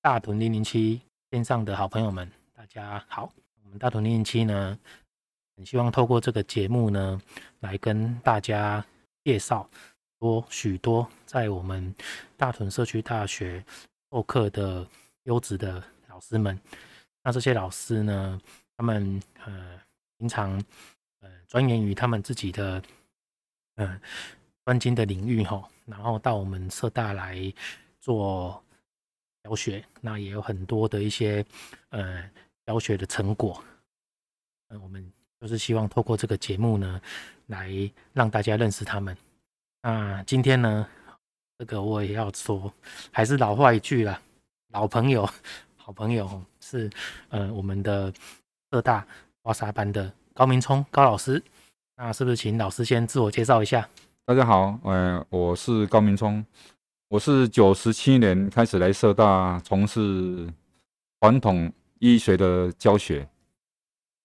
大屯零零七线上的好朋友们，大家好。我们大屯零零七呢，很希望透过这个节目呢，来跟大家介绍多许多在我们大屯社区大学授课的优质的老师们。那这些老师呢，他们呃平常呃钻研于他们自己的呃专精的领域哈，然后到我们社大来做。教学，那也有很多的一些呃教学的成果，嗯，我们就是希望透过这个节目呢，来让大家认识他们。那今天呢，这个我也要说，还是老话一句啦，老朋友、好朋友是呃我们的社大刮痧班的高明聪高老师。那是不是请老师先自我介绍一下？大家好，呃，我是高明聪。我是九十七年开始来社大从事传统医学的教学。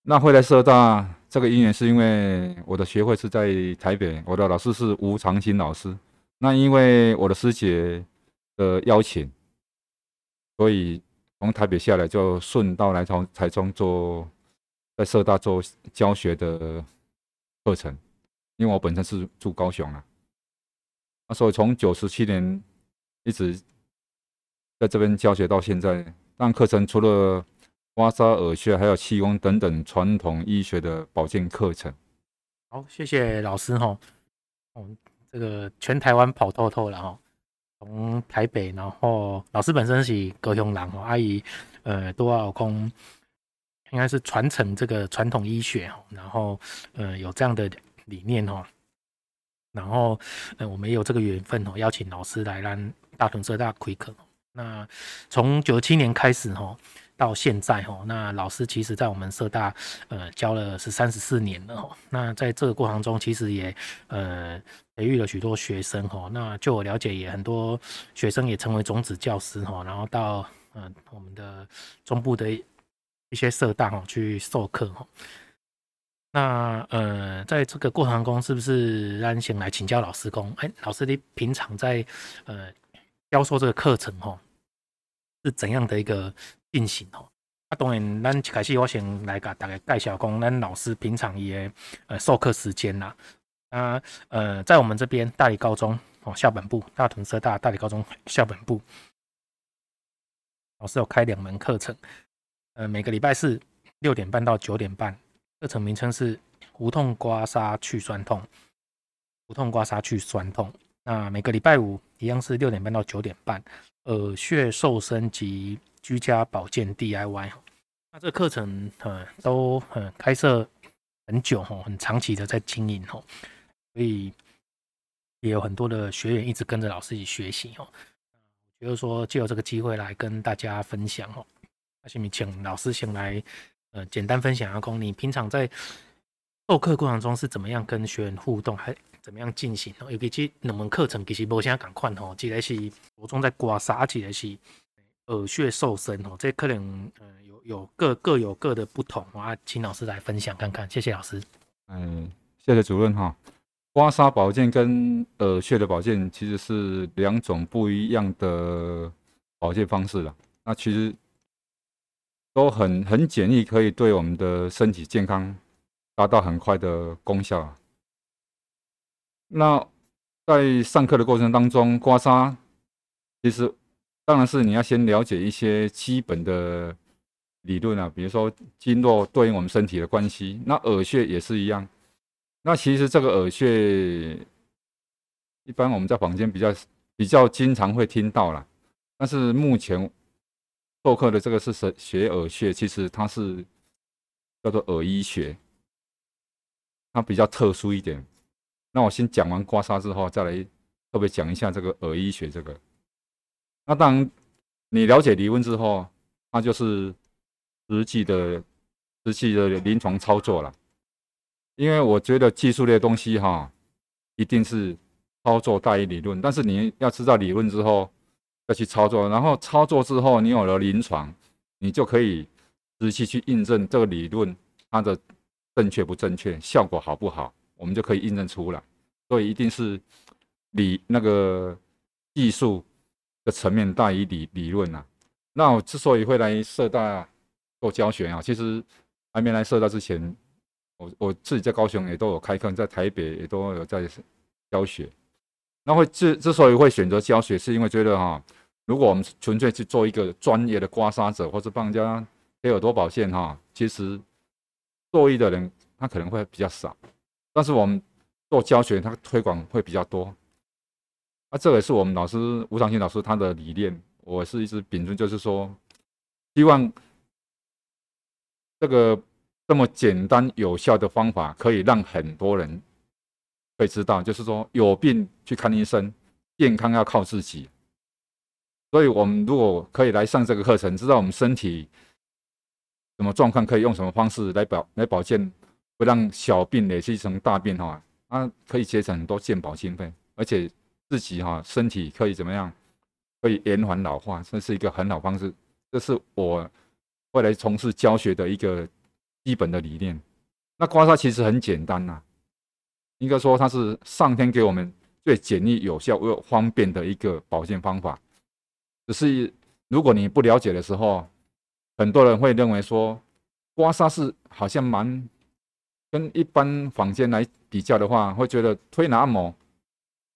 那会来社大这个因缘是因为我的学会是在台北，我的老师是吴长青老师。那因为我的师姐的邀请，所以从台北下来就顺道来从台中做在社大做教学的课程。因为我本身是住高雄啊，那所以从九十七年。一直在这边教学到现在，但课程除了刮痧、耳穴，还有气功等等传统医学的保健课程。好，谢谢老师哈。哦，这个全台湾跑透透了哈，从台北，然后老师本身是高雄人哈，阿姨呃多少空应该是传承这个传统医学哈，然后呃有这样的理念哈，然后呃我们也有这个缘分哦，邀请老师来让。大屯社大开课，那从九七年开始哈，到现在哈，那老师其实在我们社大呃教了是三十四年了哈。那在这个过程中，其实也呃培育了许多学生哈。那就我了解，也很多学生也成为种子教师哈，然后到呃我们的中部的一些社大哈去授课哈。那呃，在这个过程中，是不是让先来请教老师公？哎，老师你平常在呃。教授这个课程哈，是怎样的一个进行哈？那当然，咱一开始我先来给大家介绍讲，咱老师平常也呃授课时间啦。啊呃，在我们这边大理高中哦校本部，大屯社大大理高中校本部，老师有开两门课程，呃，每个礼拜四六点半到九点半，课程名称是无痛刮痧去酸痛，无痛刮痧去酸痛。那每个礼拜五一样是六点半到九点半，耳穴瘦身及居家保健 DIY。那这个课程呃都很开设很久吼，很长期的在经营吼，所以也有很多的学员一直跟着老师一起学习哈。我觉得说借由这个机会来跟大家分享哦，那下面请老师先来呃简单分享一下，你平常在授课过程中是怎么样跟学员互动，还怎么样进行？尤其这两门课程其实无啥共款吼，一个是着重在刮痧，一个是耳穴瘦身吼，这可能呃有有各各有各的不同啊，请老师来分享看看，谢谢老师。嗯，谢谢主任哈。刮痧保健跟耳穴的保健其实是两种不一样的保健方式了，那其实都很很简易，可以对我们的身体健康。达到很快的功效。那在上课的过程当中，刮痧其实当然是你要先了解一些基本的理论啊，比如说经络对应我们身体的关系。那耳穴也是一样。那其实这个耳穴，一般我们在房间比较比较经常会听到啦。但是目前授课的这个是学耳穴，其实它是叫做耳医学。它比较特殊一点，那我先讲完刮痧之后，再来特别讲一下这个耳医学这个。那当然，你了解理论之后，那就是实际的、实际的临床操作了。因为我觉得技术类东西哈，一定是操作大于理论，但是你要知道理论之后，要去操作，然后操作之后，你有了临床，你就可以实际去印证这个理论它的。正确不正确，效果好不好，我们就可以印证出来。所以一定是理那个技术的层面大于理理论呐。那我之所以会来社大做教学啊，其实还没来社大之前，我我自己在高雄也都有开课，在台北也都有在教学。那会之之所以会选择教学，是因为觉得哈，如果我们纯粹去做一个专业的刮痧者，或者帮人家贴耳朵保健哈，其实受益的人他可能会比较少。但是我们做教学，他推广会比较多。啊，这也是我们老师吴长青老师他的理念。我是一直秉承，就是说，希望这个这么简单有效的方法，可以让很多人会知道，就是说有病去看医生，健康要靠自己。所以，我们如果可以来上这个课程，知道我们身体什么状况，可以用什么方式来保来保健，不让小病累积成大病哈，啊，可以节省很多健保经费，而且自己哈身体可以怎么样？可以延缓老化，这是一个很好方式。这是我未来从事教学的一个基本的理念。那刮痧其实很简单呐、啊，应该说它是上天给我们最简易、有效又方便的一个保健方法。只是如果你不了解的时候，很多人会认为说刮痧是好像蛮跟一般坊间来比较的话，会觉得推拿按摩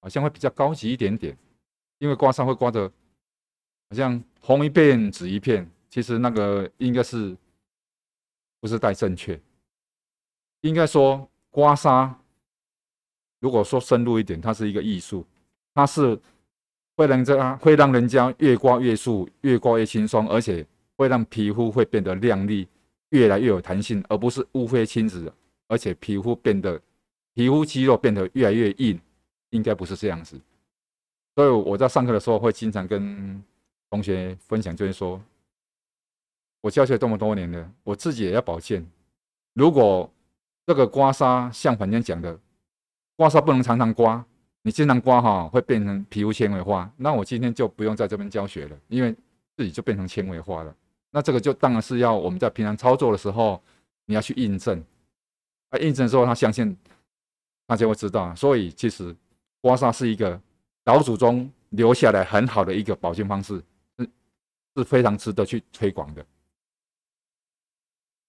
好像会比较高级一点点。因为刮痧会刮得好像红一片紫一片，其实那个应该是不是太正确。应该说刮痧，如果说深入一点，它是一个艺术，它是会让这会让人家越刮越舒，越刮越轻松，而且会让皮肤会变得亮丽，越来越有弹性，而不是乌黑青紫，而且皮肤变得皮肤肌肉变得越来越硬，应该不是这样子。所以我在上课的时候会经常跟同学分享，就是说，我教学这么多年了，我自己也要保健。如果这个刮痧像坊间讲的，刮痧不能常常刮，你经常刮哈会变成皮肤纤维化，那我今天就不用在这边教学了，因为自己就变成纤维化了。那这个就当然是要我们在平常操作的时候，你要去印证，啊，印证之后他相信，他就会知道。所以其实刮痧是一个。老祖宗留下来很好的一个保健方式，是是非常值得去推广的。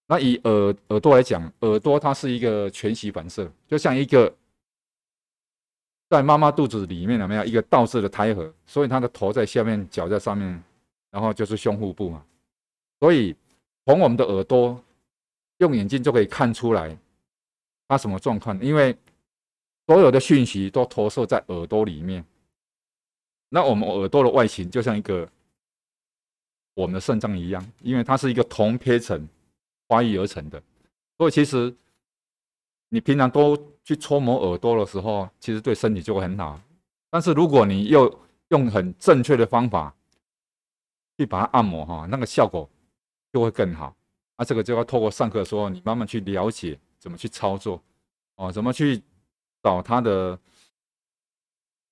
那以耳耳朵来讲，耳朵它是一个全息反射，就像一个在妈妈肚子里面有没有一个倒置的胎儿？所以它的头在下面，脚在上面，然后就是胸腹部嘛。所以从我们的耳朵用眼睛就可以看出来它什么状况，因为所有的讯息都投射在耳朵里面。那我们耳朵的外形就像一个我们的肾脏一样，因为它是一个铜胚层发育而成的，所以其实你平常都去搓磨耳朵的时候，其实对身体就会很好。但是如果你又用很正确的方法去把它按摩哈，那个效果就会更好。那这个就要透过上课的时候，你慢慢去了解怎么去操作哦，怎么去找它的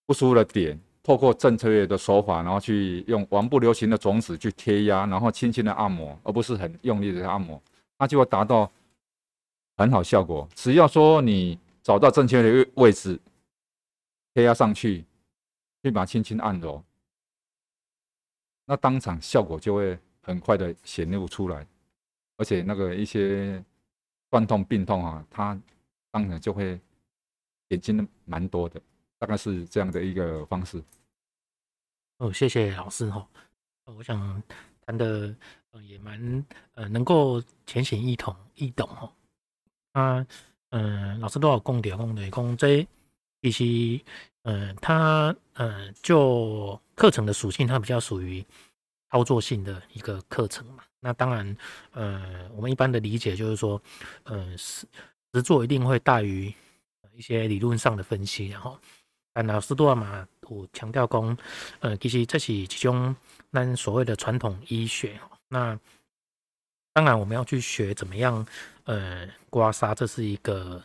不舒服的点。透过正确的手法，然后去用王不留情的种子去贴压，然后轻轻的按摩，而不是很用力的按摩，它就会达到很好效果。只要说你找到正确的位置，贴压上去，去把它轻轻按揉，那当场效果就会很快的显露出来，而且那个一些酸痛、病痛啊，他当然就会减轻的蛮多的。大概是这样的一个方式。哦，谢谢老师哈。我想谈的呃也蛮呃能够浅显易懂易懂哈。啊，嗯，老师都有供点供的供这一些，嗯，他呃就课程的属性，它比较属于操作性的一个课程嘛。那当然，呃，我们一般的理解就是说，呃，实实作一定会大于一些理论上的分析，然后。但老师都嘛有强调讲，呃，其实这是一种咱所谓的传统医学。那当然我们要去学怎么样，呃，刮痧，这是一个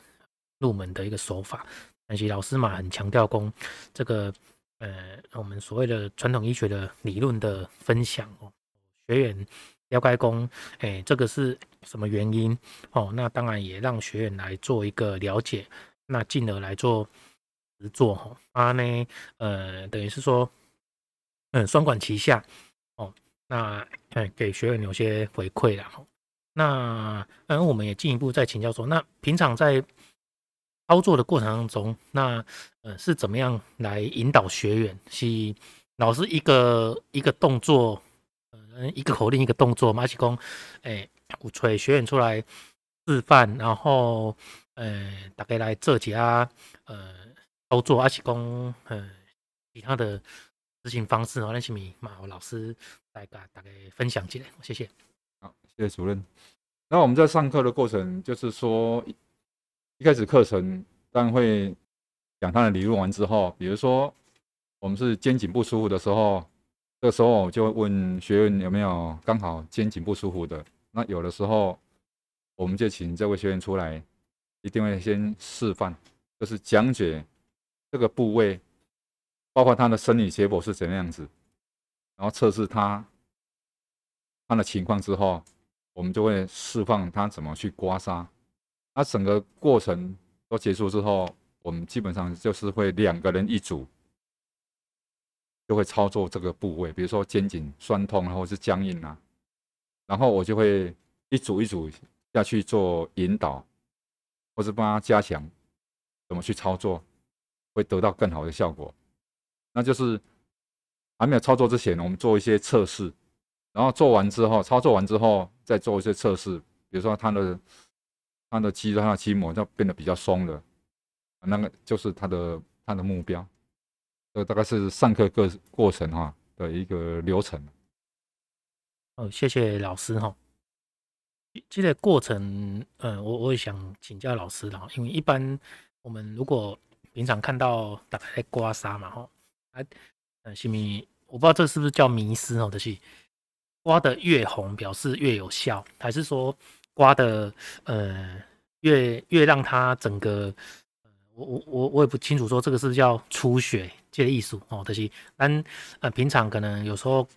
入门的一个手法。但是老师嘛很强调讲，这个呃，我们所谓的传统医学的理论的分享哦，学员了解讲，哎，这个是什么原因？哦，那当然也让学员来做一个了解，那进而来做。做哈，啊呢，呃，等于是说，嗯双管齐下哦，那嗯给学员有些回馈了。那嗯我们也进一步再请教说，那平常在操作的过程当中，那呃是怎么样来引导学员？是老师一个一个动作，嗯一个口令一个动作，马启功哎鼓吹学员出来示范，然后呃大概来这几下呃操作，阿启功呃其他的。执行方式哦，那是米马老师来给大家分享起来，谢谢。好，谢谢主任。那我们在上课的过程，就是说一开始课程当然会讲他的理论完之后，比如说我们是肩颈不舒服的时候，这个时候我就会问学员有没有刚好肩颈不舒服的。那有的时候我们就请这位学员出来，一定会先示范，就是讲解这个部位。包括他的生理结果是怎样子，然后测试他他的情况之后，我们就会释放他怎么去刮痧。那整个过程都结束之后，我们基本上就是会两个人一组，就会操作这个部位，比如说肩颈酸痛或是僵硬啊，然后我就会一组一组下去做引导，或是帮他加强怎么去操作，会得到更好的效果。那就是还没有操作之前，我们做一些测试，然后做完之后，操作完之后再做一些测试，比如说他的他的肌肉、他的筋膜就变得比较松了，那个就是他的他的目标。这大概是上课过过程哈的一个流程。哦，谢谢老师哈。这个过程，嗯，我我也想请教老师了，因为一般我们如果平常看到大概在刮痧嘛，哈。啊，呃，西米？我不知道这是不是叫迷思哦，就是刮得越红表示越有效，还是说刮得呃越越让它整个，我我我我也不清楚，说这个是叫出血这个意思哦，就是咱呃平常可能有时候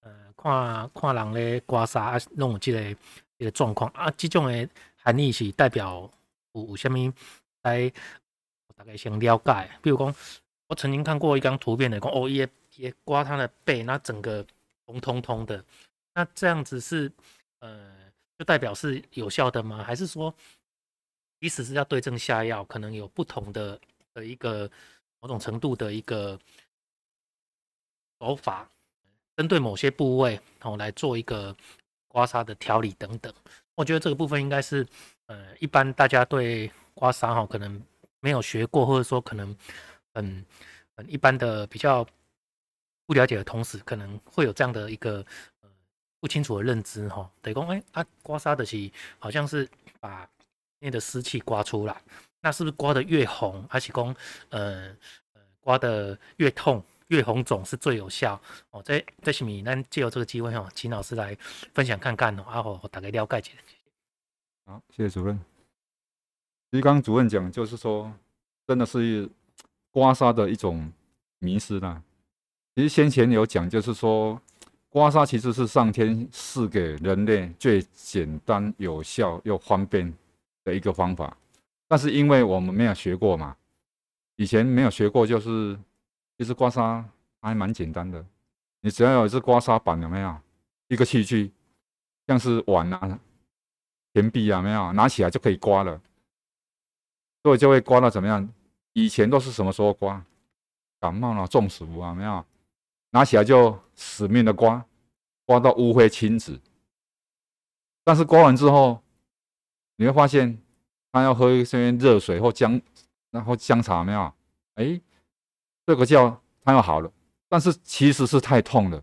呃看看人咧刮痧啊，弄这个这个状况啊，这种的含义是代表有有什么来大概先了解，比如讲。我曾经看过一张图片的，讲哦也也刮他的背，那整个红彤彤的，那这样子是呃，就代表是有效的吗？还是说，即使是要对症下药，可能有不同的的一个某种程度的一个手法，针对某些部位哦来做一个刮痧的调理等等。我觉得这个部分应该是呃，一般大家对刮痧哈可能没有学过，或者说可能。很很，一般的比较不了解的同时，可能会有这样的一个呃不清楚的认知哈。等于说，哎啊，刮痧的是好像是把内的湿气刮出来，那是不是刮得越红，还是说呃呃刮得越痛越红肿是最有效？哦，这这是米，那借由这个机会哈，请老师来分享看看哦，然后大概了解一下。好，谢谢主任。其实刚刚主任讲就是说，真的是。刮痧的一种迷失啦，其实先前有讲，就是说刮痧其实是上天赐给人类最简单、有效又方便的一个方法。但是因为我们没有学过嘛，以前没有学过，就是其实刮痧还蛮简单的，你只要有一支刮痧板，有没有一个器具，像是碗啊、钱币啊，没有拿起来就可以刮了，所以就会刮到怎么样？以前都是什么时候刮？感冒了、中暑啊，没有？拿起来就死命的刮，刮到乌黑青紫。但是刮完之后，你会发现，他要喝一些热水或姜，然后姜茶，没有？哎，这个叫他要好了，但是其实是太痛了。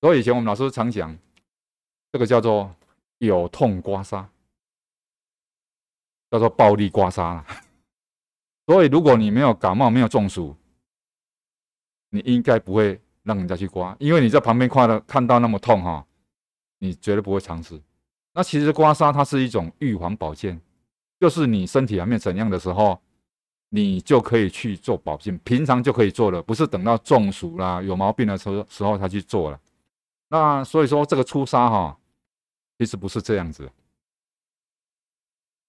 所以以前我们老师常讲，这个叫做有痛刮痧，叫做暴力刮痧。所以，如果你没有感冒、没有中暑，你应该不会让人家去刮，因为你在旁边看到看到那么痛哈，你绝对不会尝试。那其实刮痧它是一种预防保健，就是你身体还没怎样的时候，你就可以去做保健，平常就可以做了，不是等到中暑啦、有毛病的时候时候才去做了。那所以说，这个出痧哈，其实不是这样子。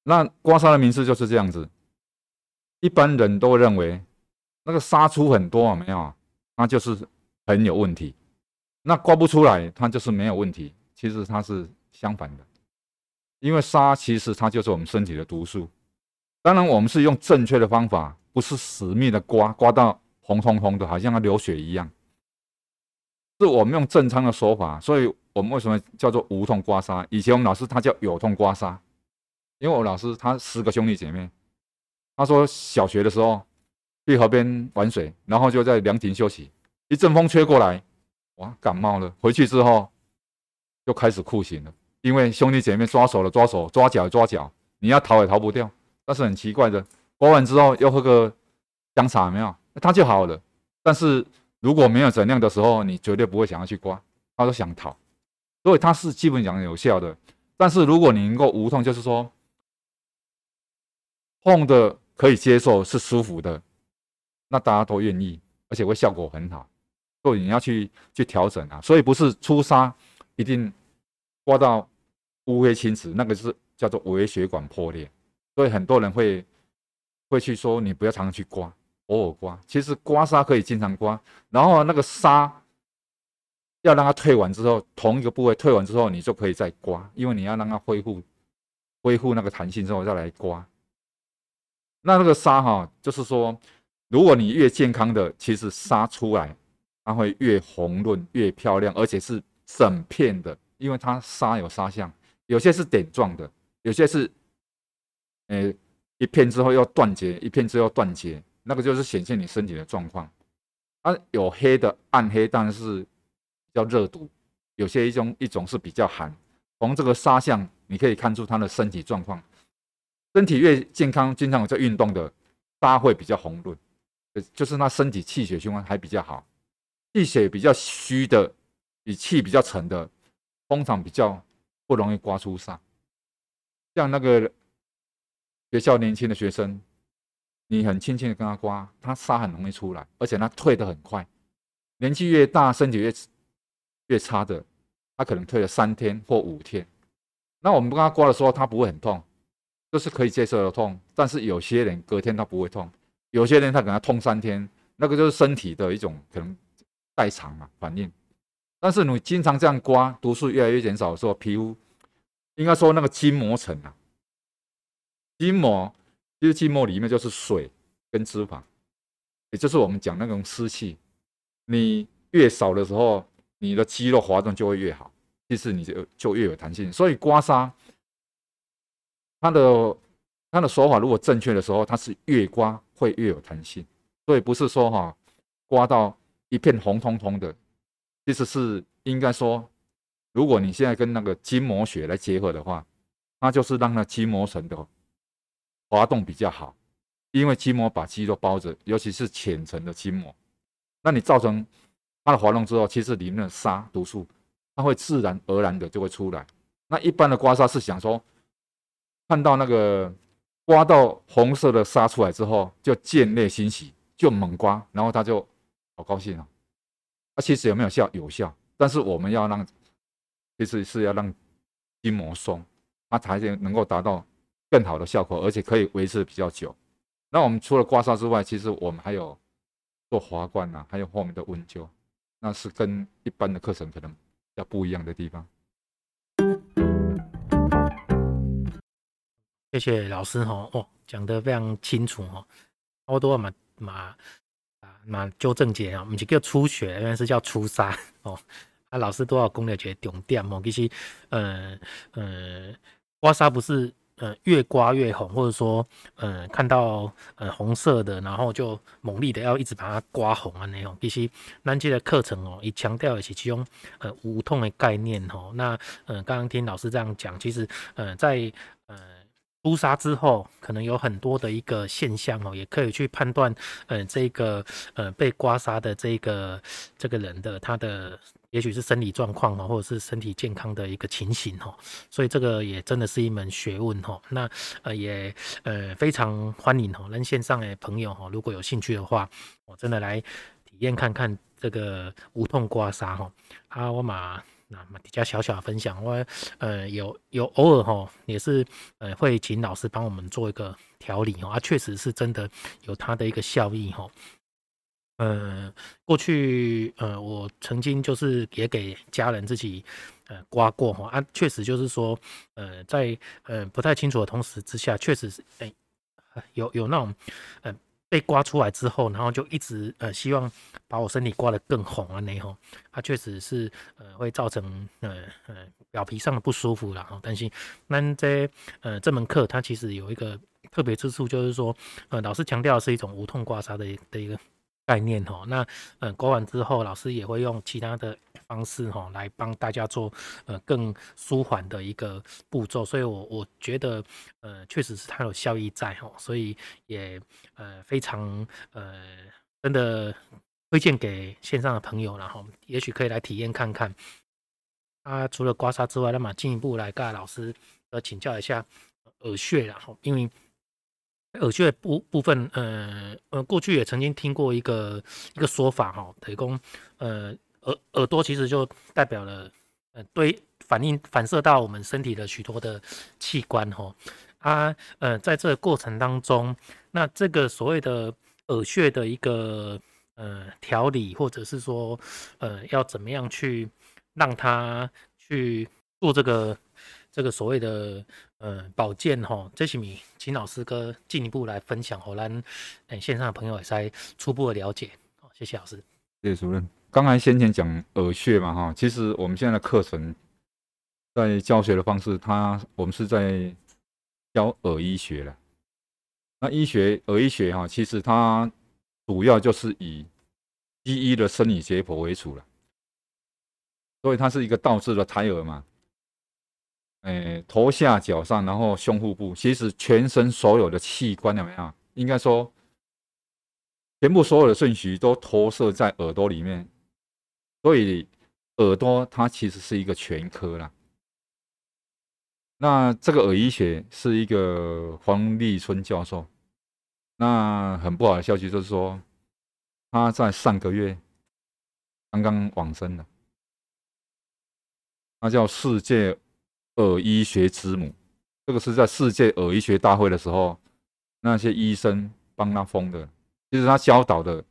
那刮痧的名字就是这样子。一般人都认为那个痧出很多啊，没有，那就是很有问题。那刮不出来，它就是没有问题。其实它是相反的，因为沙其实它就是我们身体的毒素。当然，我们是用正确的方法，不是死命的刮，刮到红彤彤的，好像要流血一样。是我们用正常的手法，所以我们为什么叫做无痛刮痧？以前我们老师他叫有痛刮痧，因为我老师他十个兄弟姐妹，他说小学的时候去河边玩水，然后就在凉亭休息，一阵风吹过来，哇，感冒了。回去之后就开始酷刑了，因为兄弟姐妹抓手了抓手，抓脚抓脚，你要逃也逃不掉。但是很奇怪的，刮完之后又喝个姜茶，没有，他就好了。但是如果没有怎样的时候，你绝对不会想要去刮，他都想逃。所以它是基本讲有效的。但是如果你能够无痛，就是说痛的可以接受，是舒服的，那大家都愿意，而且会效果很好。所以你要去去调整啊。所以不是出痧一定刮到乌黑青紫，那个是叫做微血管破裂。所以很多人会会去说，你不要常常去刮，偶尔刮。其实刮痧可以经常刮，然后那个痧要让它退完之后，同一个部位退完之后，你就可以再刮，因为你要让它恢复恢复那个弹性之后再来刮。那那个痧哈，就是说，如果你越健康的，其实痧出来它会越红润、越漂亮，而且是整片的，因为它痧有痧相，有些是点状的，有些是。呃，一片之后要断节，一片之后断节，那个就是显现你身体的状况。啊，有黑的暗黑，但是比较热毒；有些一种一种是比较寒。从这个痧象，你可以看出他的身体状况。身体越健康，经常有在运动的，痧会比较红润，就是他身体气血循环还比较好。气血比较虚的，比气比较沉的，通常比较不容易刮出痧。像那个。学校年轻的学生，你很轻轻的跟他刮，他痧很容易出来，而且他退得很快。年纪越大，身体越越差的，他可能退了三天或五天。那我们不跟他刮的时候，他不会很痛，就是可以接受的痛。但是有些人隔天他不会痛，有些人他可能痛三天，那个就是身体的一种可能代偿嘛反应。但是你经常这样刮，毒素越来越减少的时候，皮肤应该说那个筋膜层啊。筋膜其实筋膜里面就是水跟脂肪，也就是我们讲那种湿气。你越少的时候，你的肌肉滑动就会越好，其实你就就越有弹性。所以刮痧，它的它的手法如果正确的时候，它是越刮会越有弹性。所以不是说哈刮到一片红彤彤的，其实是应该说，如果你现在跟那个筋膜血来结合的话，那就是让那筋膜层的。滑动比较好，因为筋膜把肌肉包着，尤其是浅层的筋膜。那你造成它的滑动之后，其实里面的痧毒素，它会自然而然的就会出来。那一般的刮痧是想说，看到那个刮到红色的痧出来之后，就见猎欣喜，就猛刮，然后他就好高兴啊。那其实有没有效？有效，但是我们要让，其实是要让筋膜松，它才能够达到。更好的效果，而且可以维持比较久。那我们除了刮痧之外，其实我们还有做滑罐呐，还有后面的温灸，那是跟一般的课程可能要不一样的地方。谢谢老师哈，哦，讲得非常清楚哈。我都要马马啊那纠正解啊，不是叫出血，原来是叫出痧 哦。啊，老师都要讲了一个重点哦，其实呃呃，刮痧不是。呃，越刮越红，或者说，呃，看到呃红色的，然后就猛力的要一直把它刮红啊那种。其实咱这个课程哦，也强调的是其中呃无痛的概念哦。那呃，刚刚听老师这样讲，其实呃在呃出痧之后，可能有很多的一个现象哦，也可以去判断呃这个呃被刮痧的这个这个人的他的。也许是生理状况哦，或者是身体健康的一个情形哦，所以这个也真的是一门学问哦。那呃也呃非常欢迎哦，让线上的朋友哦，如果有兴趣的话，我真的来体验看看这个无痛刮痧哈。啊，我马那么比较小小的分享，我呃有有偶尔哈也是呃会请老师帮我们做一个调理哦，啊确实是真的有它的一个效益哈。呃，过去呃，我曾经就是也给家人自己呃刮过哈啊，确实就是说呃，在呃不太清楚的同时之下，确实是哎、有有那种呃被刮出来之后，然后就一直呃希望把我身体刮得更红啊那吼，它确实是呃会造成呃呃表皮上的不舒服然后担心那这呃这门课它其实有一个特别之处，就是说呃老师强调的是一种无痛刮痧的的一个。概念哈，那呃刮完之后，老师也会用其他的方式哈来帮大家做呃更舒缓的一个步骤，所以我我觉得呃确实是它有效益在哈，所以也呃非常呃真的推荐给线上的朋友，然后也许可以来体验看看。啊，除了刮痧之外，那么进一步来跟老师呃请教一下耳穴，然后因为。耳穴部部分，呃呃，过去也曾经听过一个一个说法哈，提供呃耳耳朵其实就代表了呃对反应反射到我们身体的许多的器官哈啊呃在这个过程当中，那这个所谓的耳穴的一个呃调理，或者是说呃要怎么样去让它去做这个。这个所谓的呃保健哈，这是米请老师哥进一步来分享，好，让诶线上的朋友也在初步的了解。好，谢谢老师。谢谢主任。刚才先前讲耳穴嘛哈，其实我们现在的课程在教学的方式，它我们是在教耳医学了。那医学耳医学哈，其实它主要就是以西医的生理解剖为主了，所以它是一个倒置的胎儿嘛。诶，头下脚上，然后胸腹部，其实全身所有的器官有没有？应该说，全部所有的顺序都投射在耳朵里面，所以耳朵它其实是一个全科啦。那这个耳医学是一个黄立春教授，那很不好的消息就是说，他在上个月刚刚往生了，他叫世界。耳医学之母，这个是在世界耳医学大会的时候，那些医生帮他封的。其实他教导的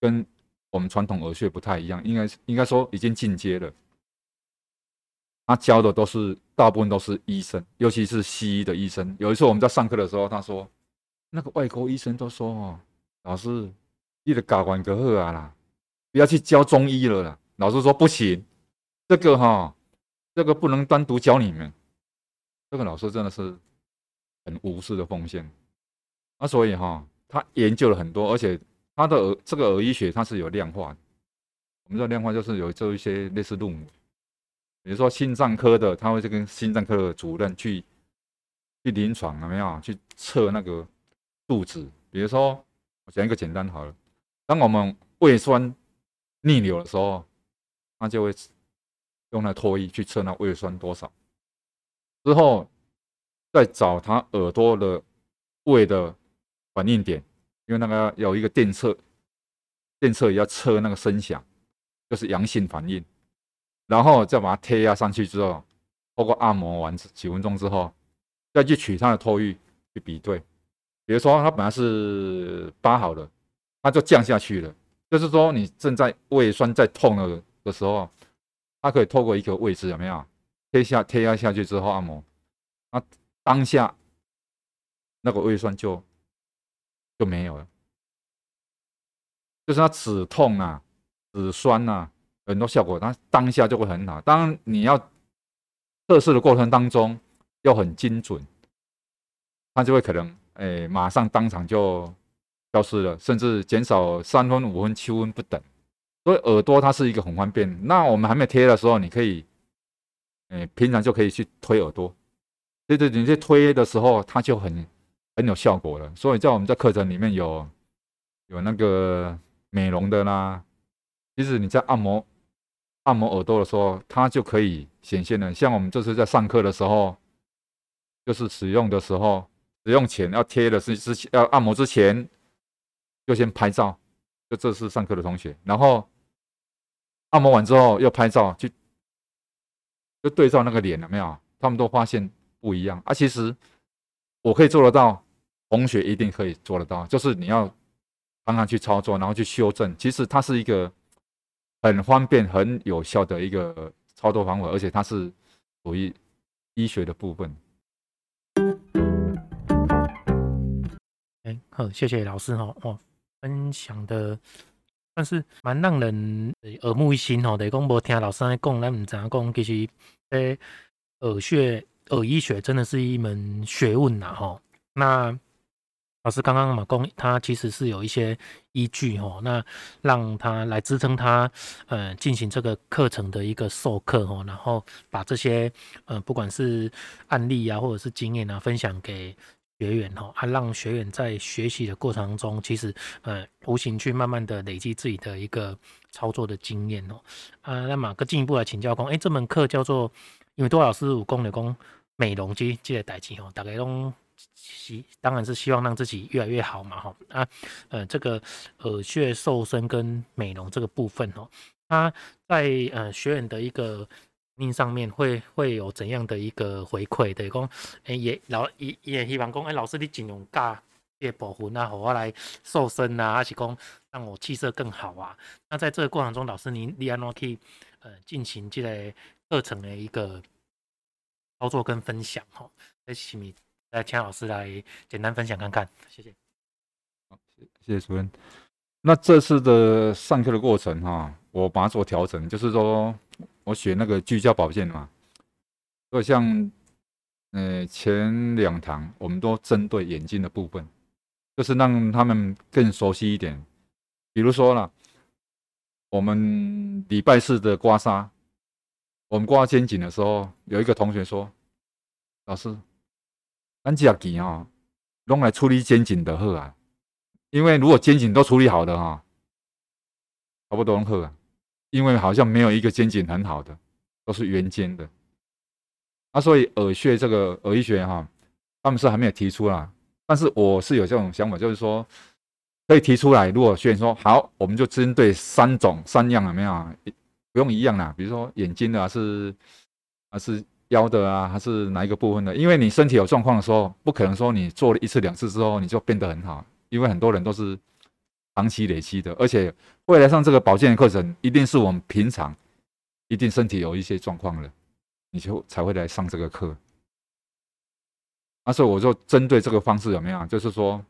跟我们传统耳穴不太一样，应该应该说已经进阶了。他教的都是大部分都是医生，尤其是西医的医生。有一次我们在上课的时候，他说那个外国医生都说哦，老师，你的睾丸隔阂啊啦，不要去教中医了啦。老师说不行，这个哈。这个不能单独教你们，这个老师真的是很无私的奉献啊！所以哈，他研究了很多，而且他的耳这个耳医学它是有量化的。我们说量化就是有做一些类似论文，比如说心脏科的，他会去跟心脏科的主任去去临床有没有去测那个肚子？比如说我讲一个简单好了，当我们胃酸逆流的时候，他就会。用那唾液去测那胃酸多少，之后再找他耳朵的胃的反应点，因为那个有一个电测，电测也要测那个声响，就是阳性反应，然后再把它贴压上去之后，包括按摩完几分钟之后，再去取他的唾液去比对，比如说他本来是八好的，他就降下去了，就是说你正在胃酸在痛的的时候。它可以透过一个位置，有没有贴下贴压下去之后按摩，那当下那个胃酸就就没有了，就是它止痛啊、止酸啊，很多效果，它当下就会很好。当你要测试的过程当中要很精准，它就会可能哎、马上当场就消失了，甚至减少三分、五分、七分不等。所以耳朵它是一个很方便。那我们还没贴的时候，你可以，诶，平常就可以去推耳朵。对对，你去推的时候，它就很很有效果了。所以在我们在课程里面有有那个美容的啦。其实你在按摩按摩耳朵的时候，它就可以显现了。像我们这次在上课的时候，就是使用的时候，使用前要贴的是之前要按摩之前，就先拍照。就这是上课的同学，然后。按摩完之后又拍照，就就对照那个脸了没有？他们都发现不一样啊！其实我可以做得到，同学一定可以做得到。就是你要常常去操作，然后去修正。其实它是一个很方便、很有效的一个操作方法，而且它是属于医学的部分。哎，好，谢谢老师哈，哦，分享的算是蛮让人耳目一新哦。得讲无听老师来讲，咱唔知影讲，其实诶，耳穴、耳医学真的是一门学问呐，哈。那老师刚刚嘛讲，他其实是有一些依据哈，那让他来支撑他呃进行这个课程的一个授课哈，然后把这些呃不管是案例啊或者是经验啊分享给学员哈，啊让学员在学习的过程中，其实呃无形去慢慢的累积自己的一个操作的经验哦，啊那马哥进一步来请教讲，哎这门课叫做因为多老师武功的讲美容机这个代志吼，大概拢。希当然是希望让自己越来越好嘛，哈啊，呃，这个耳穴瘦身跟美容这个部分哦，它在呃学员的一个命上面会会有怎样的一个回馈？对讲，哎也老也也希望讲，哎老师你尽量教这些部分啊，好我来瘦身啊，还是讲让我气色更好啊？那在这个过程中，老师您你安怎去呃进行这个课程的一个操作跟分享哈？在前面。来，请老师来简单分享看看，谢谢。好，谢谢主任。那这次的上课的过程哈，我把它做调整，就是说我选那个聚焦保健嘛，所以像呃前两堂我们都针对眼睛的部分，就是让他们更熟悉一点。比如说了，我们礼拜四的刮痧，我们刮肩颈的时候，有一个同学说，老师。咱只要钱哦，用来处理肩颈的好啊，因为如果肩颈都处理好的哈，差不多拢好啊。因为好像没有一个肩颈很好的，都是圆肩的。啊，所以耳穴这个耳医学哈，他们是还没有提出啦。但是我是有这种想法，就是说可以提出来。如果学员说好，我们就针对三种三样有没有？不用一样啦，比如说眼睛的还是还是。腰的啊，还是哪一个部分的？因为你身体有状况的时候，不可能说你做了一次两次之后你就变得很好，因为很多人都是长期累积的，而且未来上这个保健的课程，一定是我们平常一定身体有一些状况了，你就才会来上这个课。那所以我就针对这个方式有没有？就是说，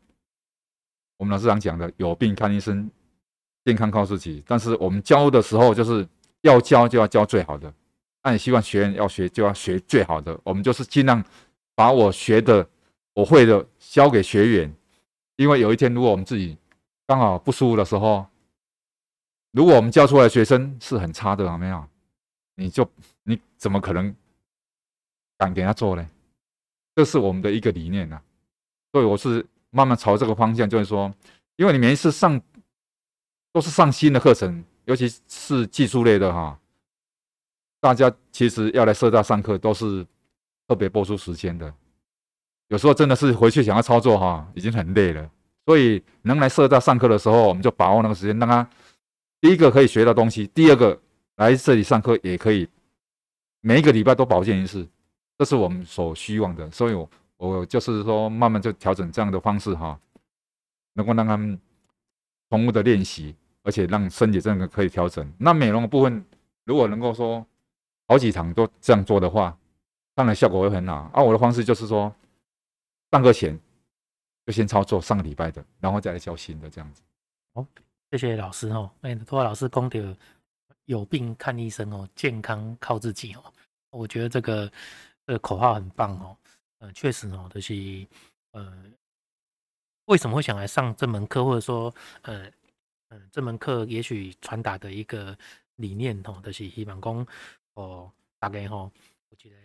我们老师常讲的，有病看医生，健康靠自己。但是我们教的时候，就是要教就要教最好的。那你希望学员要学，就要学最好的。我们就是尽量把我学的、我会的教给学员。因为有一天，如果我们自己刚好不舒服的时候，如果我们教出来学生是很差的，有没有？你就你怎么可能敢给他做呢？这是我们的一个理念呐。所以我是慢慢朝这个方向，就是说，因为你每一次上都是上新的课程，尤其是技术类的哈。大家其实要来社大上课，都是特别拨出时间的。有时候真的是回去想要操作哈，已经很累了。所以能来社大上课的时候，我们就把握那个时间，让他第一个可以学到东西，第二个来这里上课也可以每一个礼拜都保健一次，这是我们所希望的。所以我，我就是说，慢慢就调整这样的方式哈，能够让他们重复的练习，而且让身体真的可以调整。那美容的部分，如果能够说。好几堂都这样做的话，当然效果会很好。而、啊、我的方式就是说，上课前就先操作上个礼拜的，然后再来教新的这样子。好，谢谢老师哦。哎，托老师讲的有病看医生哦，健康靠自己哦。我觉得这个这个口号很棒哦。嗯、确实哦，就是呃，为什么会想来上这门课，或者说呃嗯、这门课也许传达的一个理念哦，就是希望讲。哦，大概哈，我觉得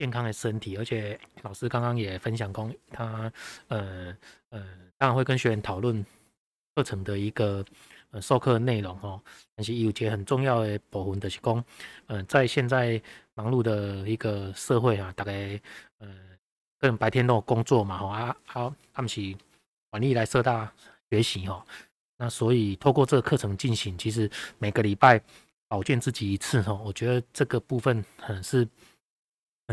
健康的身体，而且老师刚刚也分享过，他呃呃，当然会跟学员讨论课程的一个呃授课内容哦，但是有一个很重要的部分就是讲，呃，在现在忙碌的一个社会啊，大概呃，可能白天都有工作嘛，哈啊好，他们是晚上来社大学习哦，那所以透过这个课程进行，其实每个礼拜。保健自己一次哦，我觉得这个部分很是，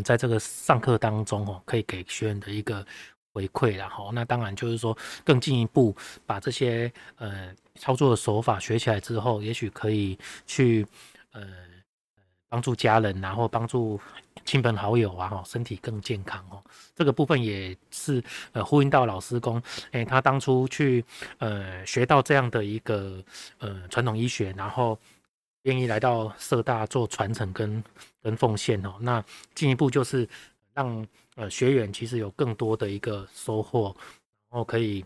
在这个上课当中哦，可以给学员的一个回馈了哈。那当然就是说更进一步把这些呃操作的手法学起来之后，也许可以去呃帮助家人，然后帮助亲朋好友啊，哈，身体更健康哦。这个部分也是呃呼应到老师公，哎，他当初去呃学到这样的一个呃传统医学，然后。愿意来到社大做传承跟跟奉献哦，那进一步就是让呃学员其实有更多的一个收获，然后可以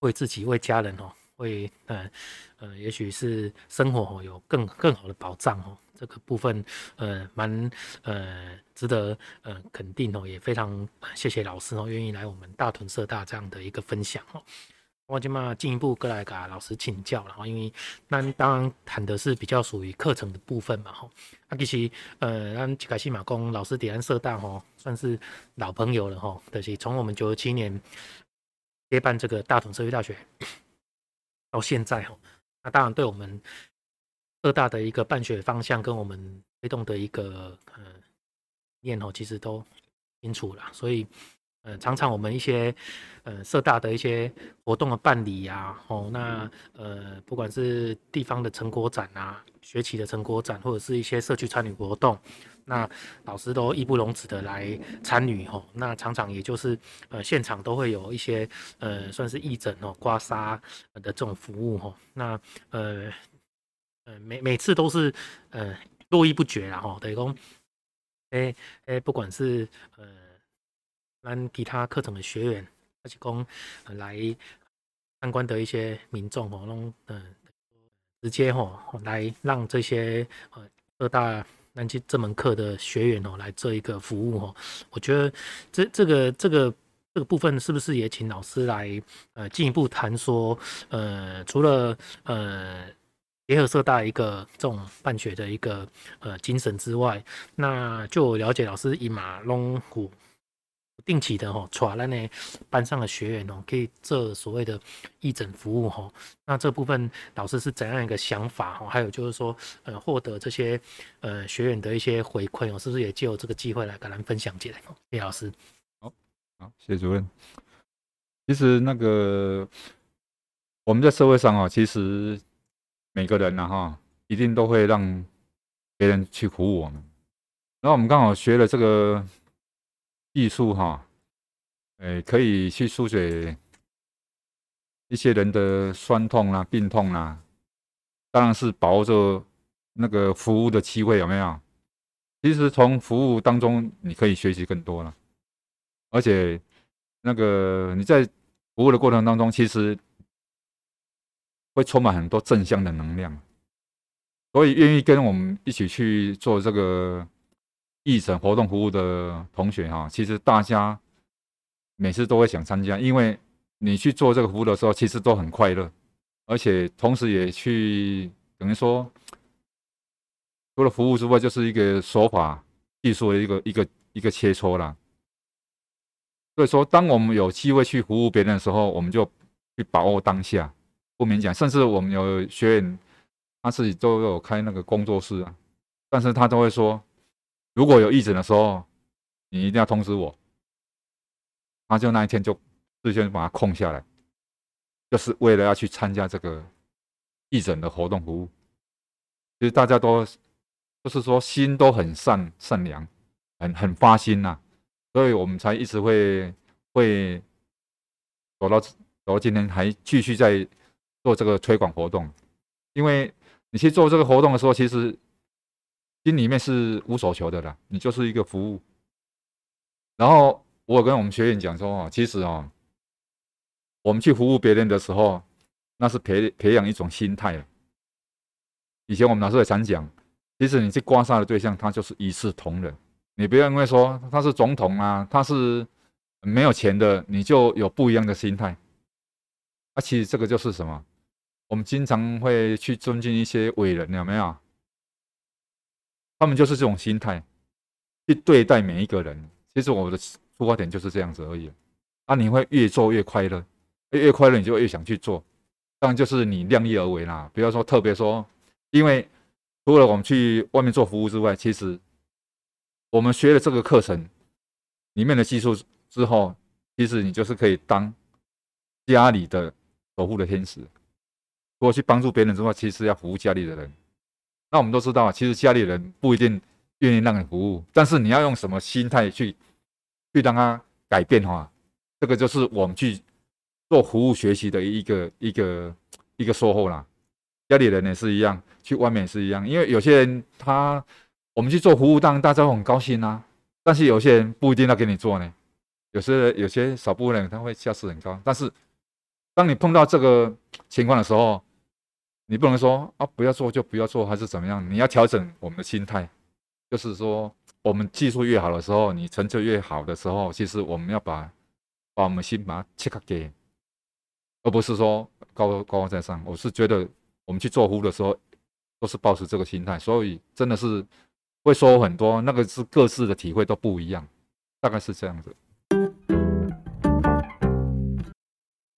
为自己、为家人哦，为呃呃，也许是生活哦有更更好的保障哦，这个部分呃蛮呃值得呃肯定哦，也非常谢谢老师哦，愿意来我们大屯社大这样的一个分享哦。我就嘛进一步过来给老师请教了哈，因为那当然谈的是比较属于课程的部分嘛哈。啊，其实呃，咱凯西马公老师点安社大哈，算是老朋友了哈。就是从我们九七年接办这个大同社区大学到现在哈，那当然对我们社大的一个办学方向跟我们推动的一个呃念头，其实都清楚了，所以。呃，常常我们一些呃社大的一些活动的办理呀、啊，哦，那呃不管是地方的成果展啊，学期的成果展，或者是一些社区参与活动，那老师都义不容辞的来参与吼。那常常也就是呃现场都会有一些呃算是义诊哦、刮痧的这种服务吼。那呃呃每每次都是呃络绎不绝啦吼，等于说，哎哎不管是呃。让其他课程的学员，而且供来参观的一些民众哦，弄嗯直接哦来让这些呃各大南京这门课的学员哦来做一个服务哦，我觉得这这个这个这个部分是不是也请老师来呃进一步谈说呃除了呃结合社大一个这种办学的一个呃精神之外，那就了解老师以马龙虎。定期的吼，带咱呢班上的学员哦，可以做所谓的义诊服务吼。那这部分老师是怎样一个想法吼？还有就是说，呃，获得这些呃学员的一些回馈哦，是不是也借由这个机会来跟咱分享起来？谢谢老师。好，好，谢谢主任。其实那个我们在社会上哦，其实每个人呢哈，一定都会让别人去服务我们。然后我们刚好学了这个。艺术哈，哎，可以去纾解一些人的酸痛啊、病痛啊，当然是把握着那个服务的机会，有没有？其实从服务当中，你可以学习更多了，而且那个你在服务的过程当中，其实会充满很多正向的能量，所以愿意跟我们一起去做这个。义诊活动服务的同学哈，其实大家每次都会想参加，因为你去做这个服务的时候，其实都很快乐，而且同时也去等于说，除了服务之外，就是一个手法技术的一个一个一个切磋啦。所以说，当我们有机会去服务别人的时候，我们就去把握当下，不明讲。甚至我们有学员，他自己都有开那个工作室啊，但是他都会说。如果有义诊的时候，你一定要通知我。他就那一天就事先把它空下来，就是为了要去参加这个义诊的活动服务。其实大家都就是说心都很善善良，很很发心呐、啊，所以我们才一直会会走到走到今天还继续在做这个推广活动。因为你去做这个活动的时候，其实。心里面是无所求的啦，你就是一个服务。然后我跟我们学员讲说哦，其实哦，我们去服务别人的时候，那是培培养一种心态。以前我们老师也常讲，其实你去刮痧的对象，他就是一视同仁。你不要因为说他是总统啊，他是没有钱的，你就有不一样的心态。啊，其实这个就是什么？我们经常会去尊敬一些伟人，有没有？他们就是这种心态去对待每一个人。其实我的出发点就是这样子而已。啊，你会越做越快乐，越快乐你就越想去做。当然就是你量力而为啦，不要说特别说，因为除了我们去外面做服务之外，其实我们学了这个课程里面的技术之后，其实你就是可以当家里的守护的天使。如果去帮助别人之外，其实要服务家里的人。那我们都知道，其实家里人不一定愿意让你服务，但是你要用什么心态去去让他改变哈？这个就是我们去做服务学习的一个一个一个收获啦。家里人也是一样，去外面也是一样，因为有些人他我们去做服务，当然大家会很高兴啊。但是有些人不一定要给你做呢，有些有些少部分人他会下次很高，但是当你碰到这个情况的时候，你不能说啊，不要做就不要做，还是怎么样？你要调整我们的心态，就是说，我们技术越好的时候，你成就越好的时候，其实我们要把把我们心把它切开给，而不是说高高高在上。我是觉得我们去做服务的时候，都是抱持这个心态，所以真的是会收获很多。那个是各自的体会都不一样，大概是这样子。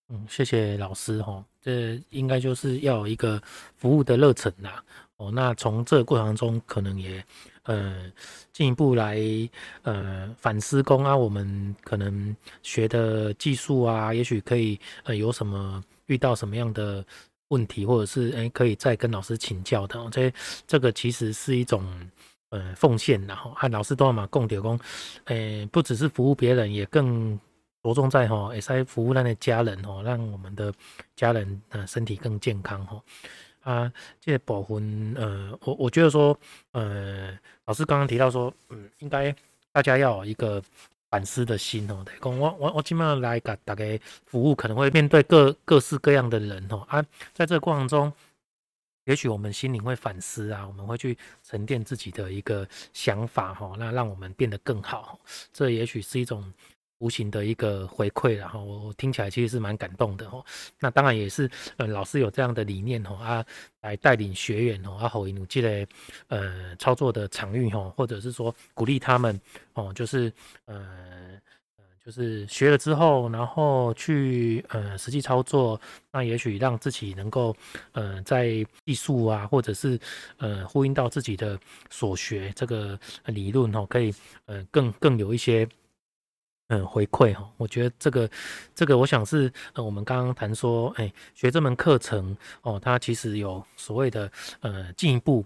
嗯谢谢老师哈，这应该就是要有一个服务的热忱呐。哦，那从这个过程中，可能也呃进一步来呃反思工啊，我们可能学的技术啊，也许可以呃有什么遇到什么样的问题，或者是诶可以再跟老师请教的。这这个其实是一种呃奉献，然后和老师都要嘛共点工，诶不只是服务别人，也更。着重在吼，也是服务咱的家人吼，让我们的家人呃身体更健康吼啊。这个部分呃，我我觉得说呃，老师刚刚提到说，嗯，应该大家要有一个反思的心哦。对，我我我今麦来给大家服务，可能会面对各各式各样的人哦啊，在这个过程中，也许我们心里会反思啊，我们会去沉淀自己的一个想法哈，那让我们变得更好。这也许是一种。无形的一个回馈，然后我听起来其实是蛮感动的哦。那当然也是，呃，老师有这样的理念哦，啊，来带领学员哦，啊，好努积累呃操作的场域哦，或者是说鼓励他们哦，就是呃，就是学了之后，然后去呃实际操作，那也许让自己能够呃在技术啊，或者是呃呼应到自己的所学这个理论哦，可以呃更更有一些。嗯，回馈哈，我觉得这个这个，我想是呃，我们刚刚谈说，哎、学这门课程哦，它其实有所谓的呃进一步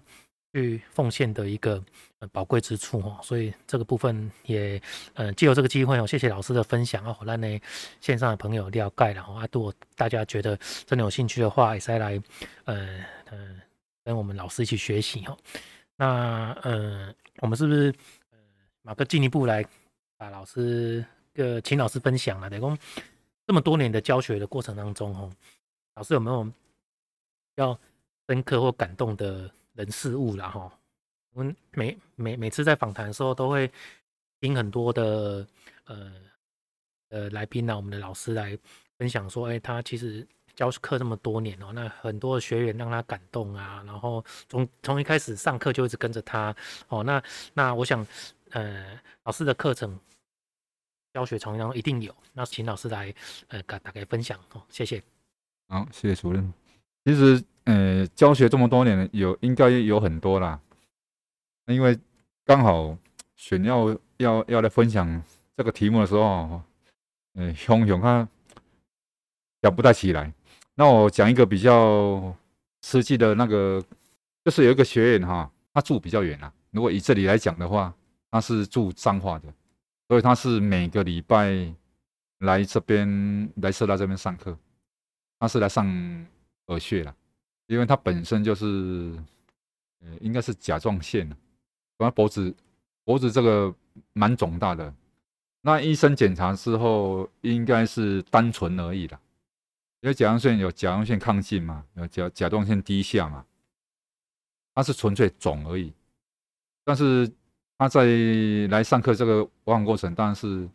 去奉献的一个呃宝贵之处哦，所以这个部分也呃借由这个机会哦，谢谢老师的分享啊，让呢线上的朋友了解了啊，如果大家觉得真的有兴趣的话，也再来呃呃跟我们老师一起学习哈。那呃，我们是不是呃马哥进一步来把老师？个请老师分享了，等于这么多年的教学的过程当中，哦，老师有没有要深刻或感动的人事物啦？哈，我们每每每次在访谈的时候，都会听很多的呃呃来宾啊，我们的老师来分享说，哎，他其实教课这么多年哦，那很多的学员让他感动啊，然后从从一开始上课就一直跟着他哦，那那我想，呃，老师的课程。教学从中一定有，那请老师来呃，给大家分享哦，谢谢。好，谢谢主任。其实呃，教学这么多年，有应该有很多啦。因为刚好选要要要来分享这个题目的时候，呃，熊熊他讲不太起来。那我讲一个比较实际的那个，就是有一个学员哈，他住比较远啦。如果以这里来讲的话，他是住彰化的。所以他是每个礼拜来这边来社大这边上课，他是来上耳穴了，因为他本身就是呃应该是甲状腺，他脖子脖子这个蛮肿大的，那医生检查之后应该是单纯而已啦，因为甲状腺有甲状腺亢进嘛，有甲甲状腺低下嘛，他是纯粹肿而已，但是。他在来上课这个往往过程，当然是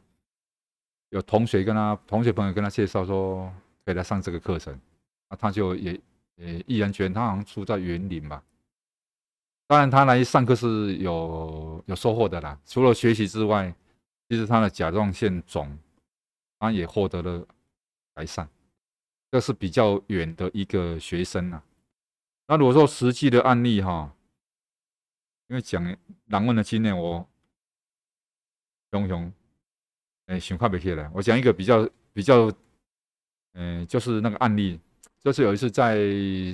有同学跟他同学朋友跟他介绍说可以来上这个课程，啊，他就也也毅然决然，他好像住在园林吧。当然，他来上课是有有收获的啦，除了学习之外，其实他的甲状腺肿，他也获得了改善。这是比较远的一个学生啊。那如果说实际的案例哈。因为讲难问的经验，我熊熊，哎，想快别起来。我讲一个比较比较，嗯、就是那个案例，就是有一次在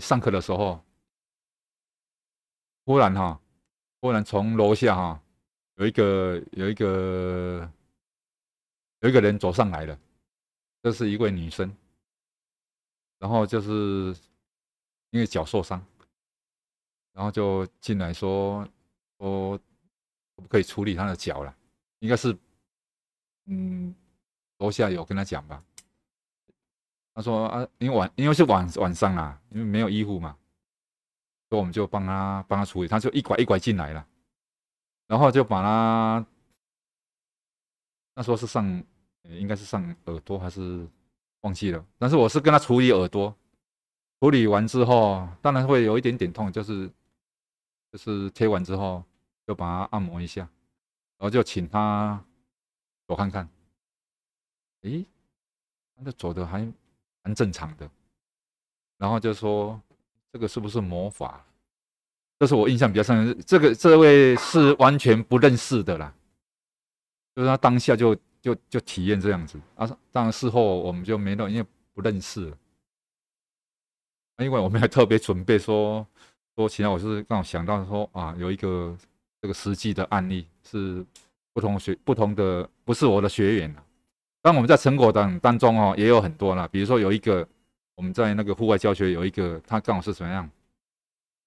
上课的时候，忽然哈，忽然从楼下哈，有一个有一个有一个人走上来了，这是一位女生，然后就是因为脚受伤，然后就进来说说可不可以处理他的脚了，应该是。嗯，楼下有跟他讲吧。他说啊，因为晚，因为是晚晚上啦，因为没有衣服嘛，所以我们就帮他帮他处理。他就一拐一拐进来了，然后就把他那时候是上，应该是上耳朵还是忘记了。但是我是跟他处理耳朵，处理完之后，当然会有一点点痛，就是就是贴完之后就把它按摩一下，然后就请他。我看看，诶，那走的还蛮正常的，然后就说这个是不是魔法？这是我印象比较深。这个这位是完全不认识的啦，就是他当下就就就体验这样子啊。当然事后我们就没弄，因为不认识了。因为我们还特别准备说说起来，我是刚好想到说啊，有一个这个实际的案例是。不同学不同的不是我的学员，当我们在成果当当中哦，也有很多啦。比如说有一个我们在那个户外教学有一个，他刚好是怎么样？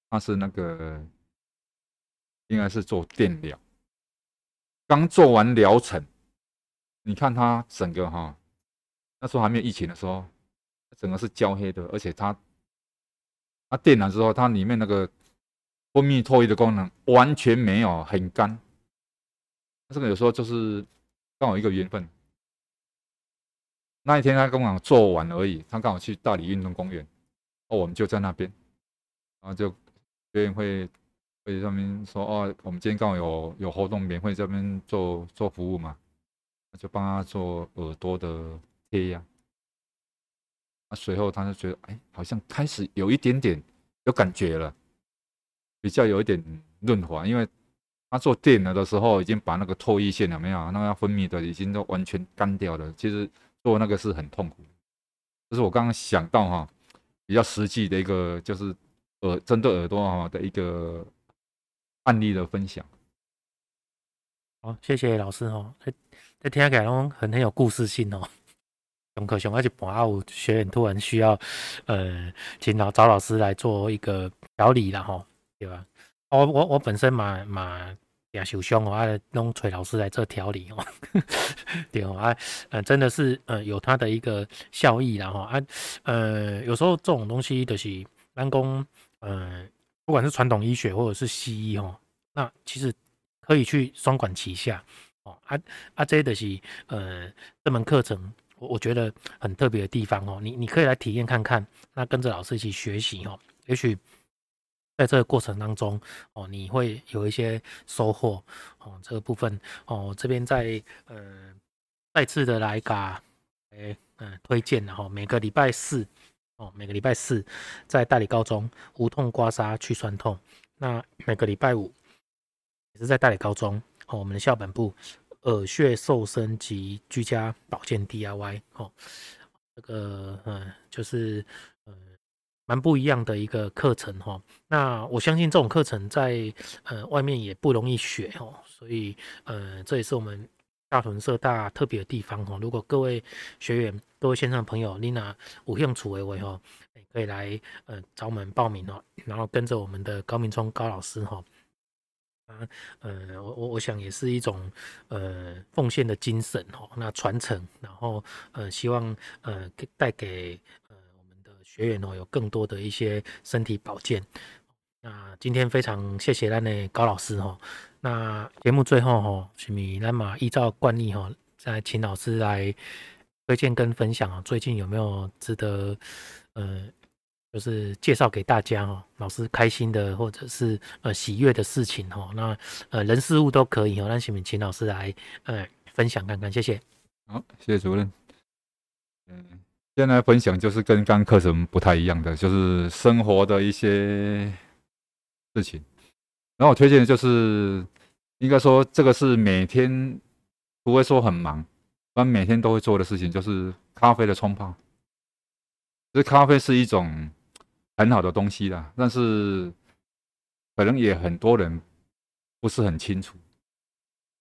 他是那个应该是做电疗，刚做完疗程，你看他整个哈，那时候还没有疫情的时候，整个是焦黑的，而且他他电了之后，它里面那个分泌唾液的功能完全没有，很干。这个有时候就是刚好一个缘分。那一天他刚好做完而已，他刚好去大理运动公园，哦，我们就在那边，然后就学员会会上面说哦，我们今天刚好有有活动，免费这边做做服务嘛，就帮他做耳朵的贴压。啊，随后他就觉得哎，好像开始有一点点有感觉了，比较有一点润滑，因为。他做电疗的时候，已经把那个唾液腺有没有？那个分泌的已经都完全干掉了。其实做那个是很痛苦。这是我刚刚想到哈，比较实际的一个，就是耳针对耳朵哈的一个案例的分享。好，谢谢老师哦。这这听起来很很有故事性哦。熊可熊，而且半午学员突然需要呃，请老找老师来做一个调理了哈，对吧？我我我本身嘛嘛也受伤哦，啊，弄崔老师来做调理哦，对哦，啊，呃，真的是呃有它的一个效益啦哈，啊，呃，有时候这种东西就是单攻，呃，不管是传统医学或者是西医哦，那其实可以去双管齐下哦，啊啊，这的是呃这门课程我我觉得很特别的地方哦，你你可以来体验看看，那跟着老师一起学习哦，也许。在这个过程当中，哦，你会有一些收获，哦，这个部分，哦，这边再呃再次的来嘎，哎，嗯，推荐然后每个礼拜四，哦，每个礼拜四在大理高中无痛刮痧去酸痛，那每个礼拜五也是在大理高中，哦，我们的校本部耳穴瘦身及居家保健 DIY，哦，这个嗯就是呃。蛮不一样的一个课程哈，那我相信这种课程在呃外面也不容易学哦，所以呃这也是我们大屯社大特别的地方哈。如果各位学员、各位线上朋友，你那有兴趣的话哈，可以来呃找我们报名哦，然后跟着我们的高明聪高老师哈，啊呃我我我想也是一种呃奉献的精神哈，那传承，然后呃希望呃带给呃我们的。学员哦，有更多的一些身体保健。那今天非常谢谢咱的高老师哈。那节目最后哈，是米那么依照惯例哈，再请老师来推荐跟分享啊。最近有没有值得呃，就是介绍给大家哦，老师开心的或者是呃喜悦的事情哈？那呃人事物都可以哦。那请请老师来呃分享看看，谢谢。好，谢谢主任。嗯。现在分享就是跟刚课程不太一样的，就是生活的一些事情。然后我推荐的就是，应该说这个是每天不会说很忙，但每天都会做的事情就是咖啡的冲泡。其实咖啡是一种很好的东西啦，但是可能也很多人不是很清楚。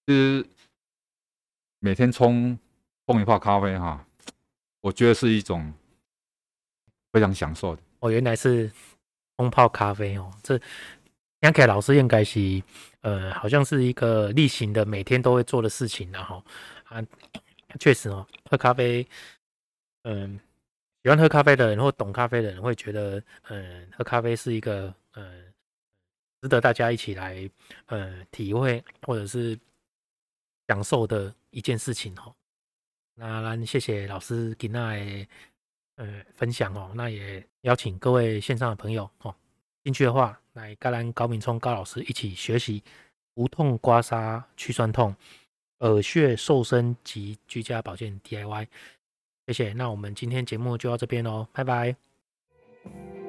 其实每天冲冲一泡咖啡哈，我觉得是一种非常享受的。哦，原来是冲泡咖啡哦，这杨凯老师应该是呃，好像是一个例行的每天都会做的事情，然后啊，确实哦，喝咖啡，嗯。喜欢喝咖啡的人或懂咖啡的人会觉得，嗯，喝咖啡是一个，嗯，值得大家一起来，呃，体会或者是享受的一件事情哦。那来谢谢老师给那，呃，分享哦。那也邀请各位线上的朋友哦，进去的话来跟咱高明聪高老师一起学习无痛刮痧去酸痛、耳穴瘦身及居家保健 DIY。谢谢那我们今天节目就到这边喽拜拜。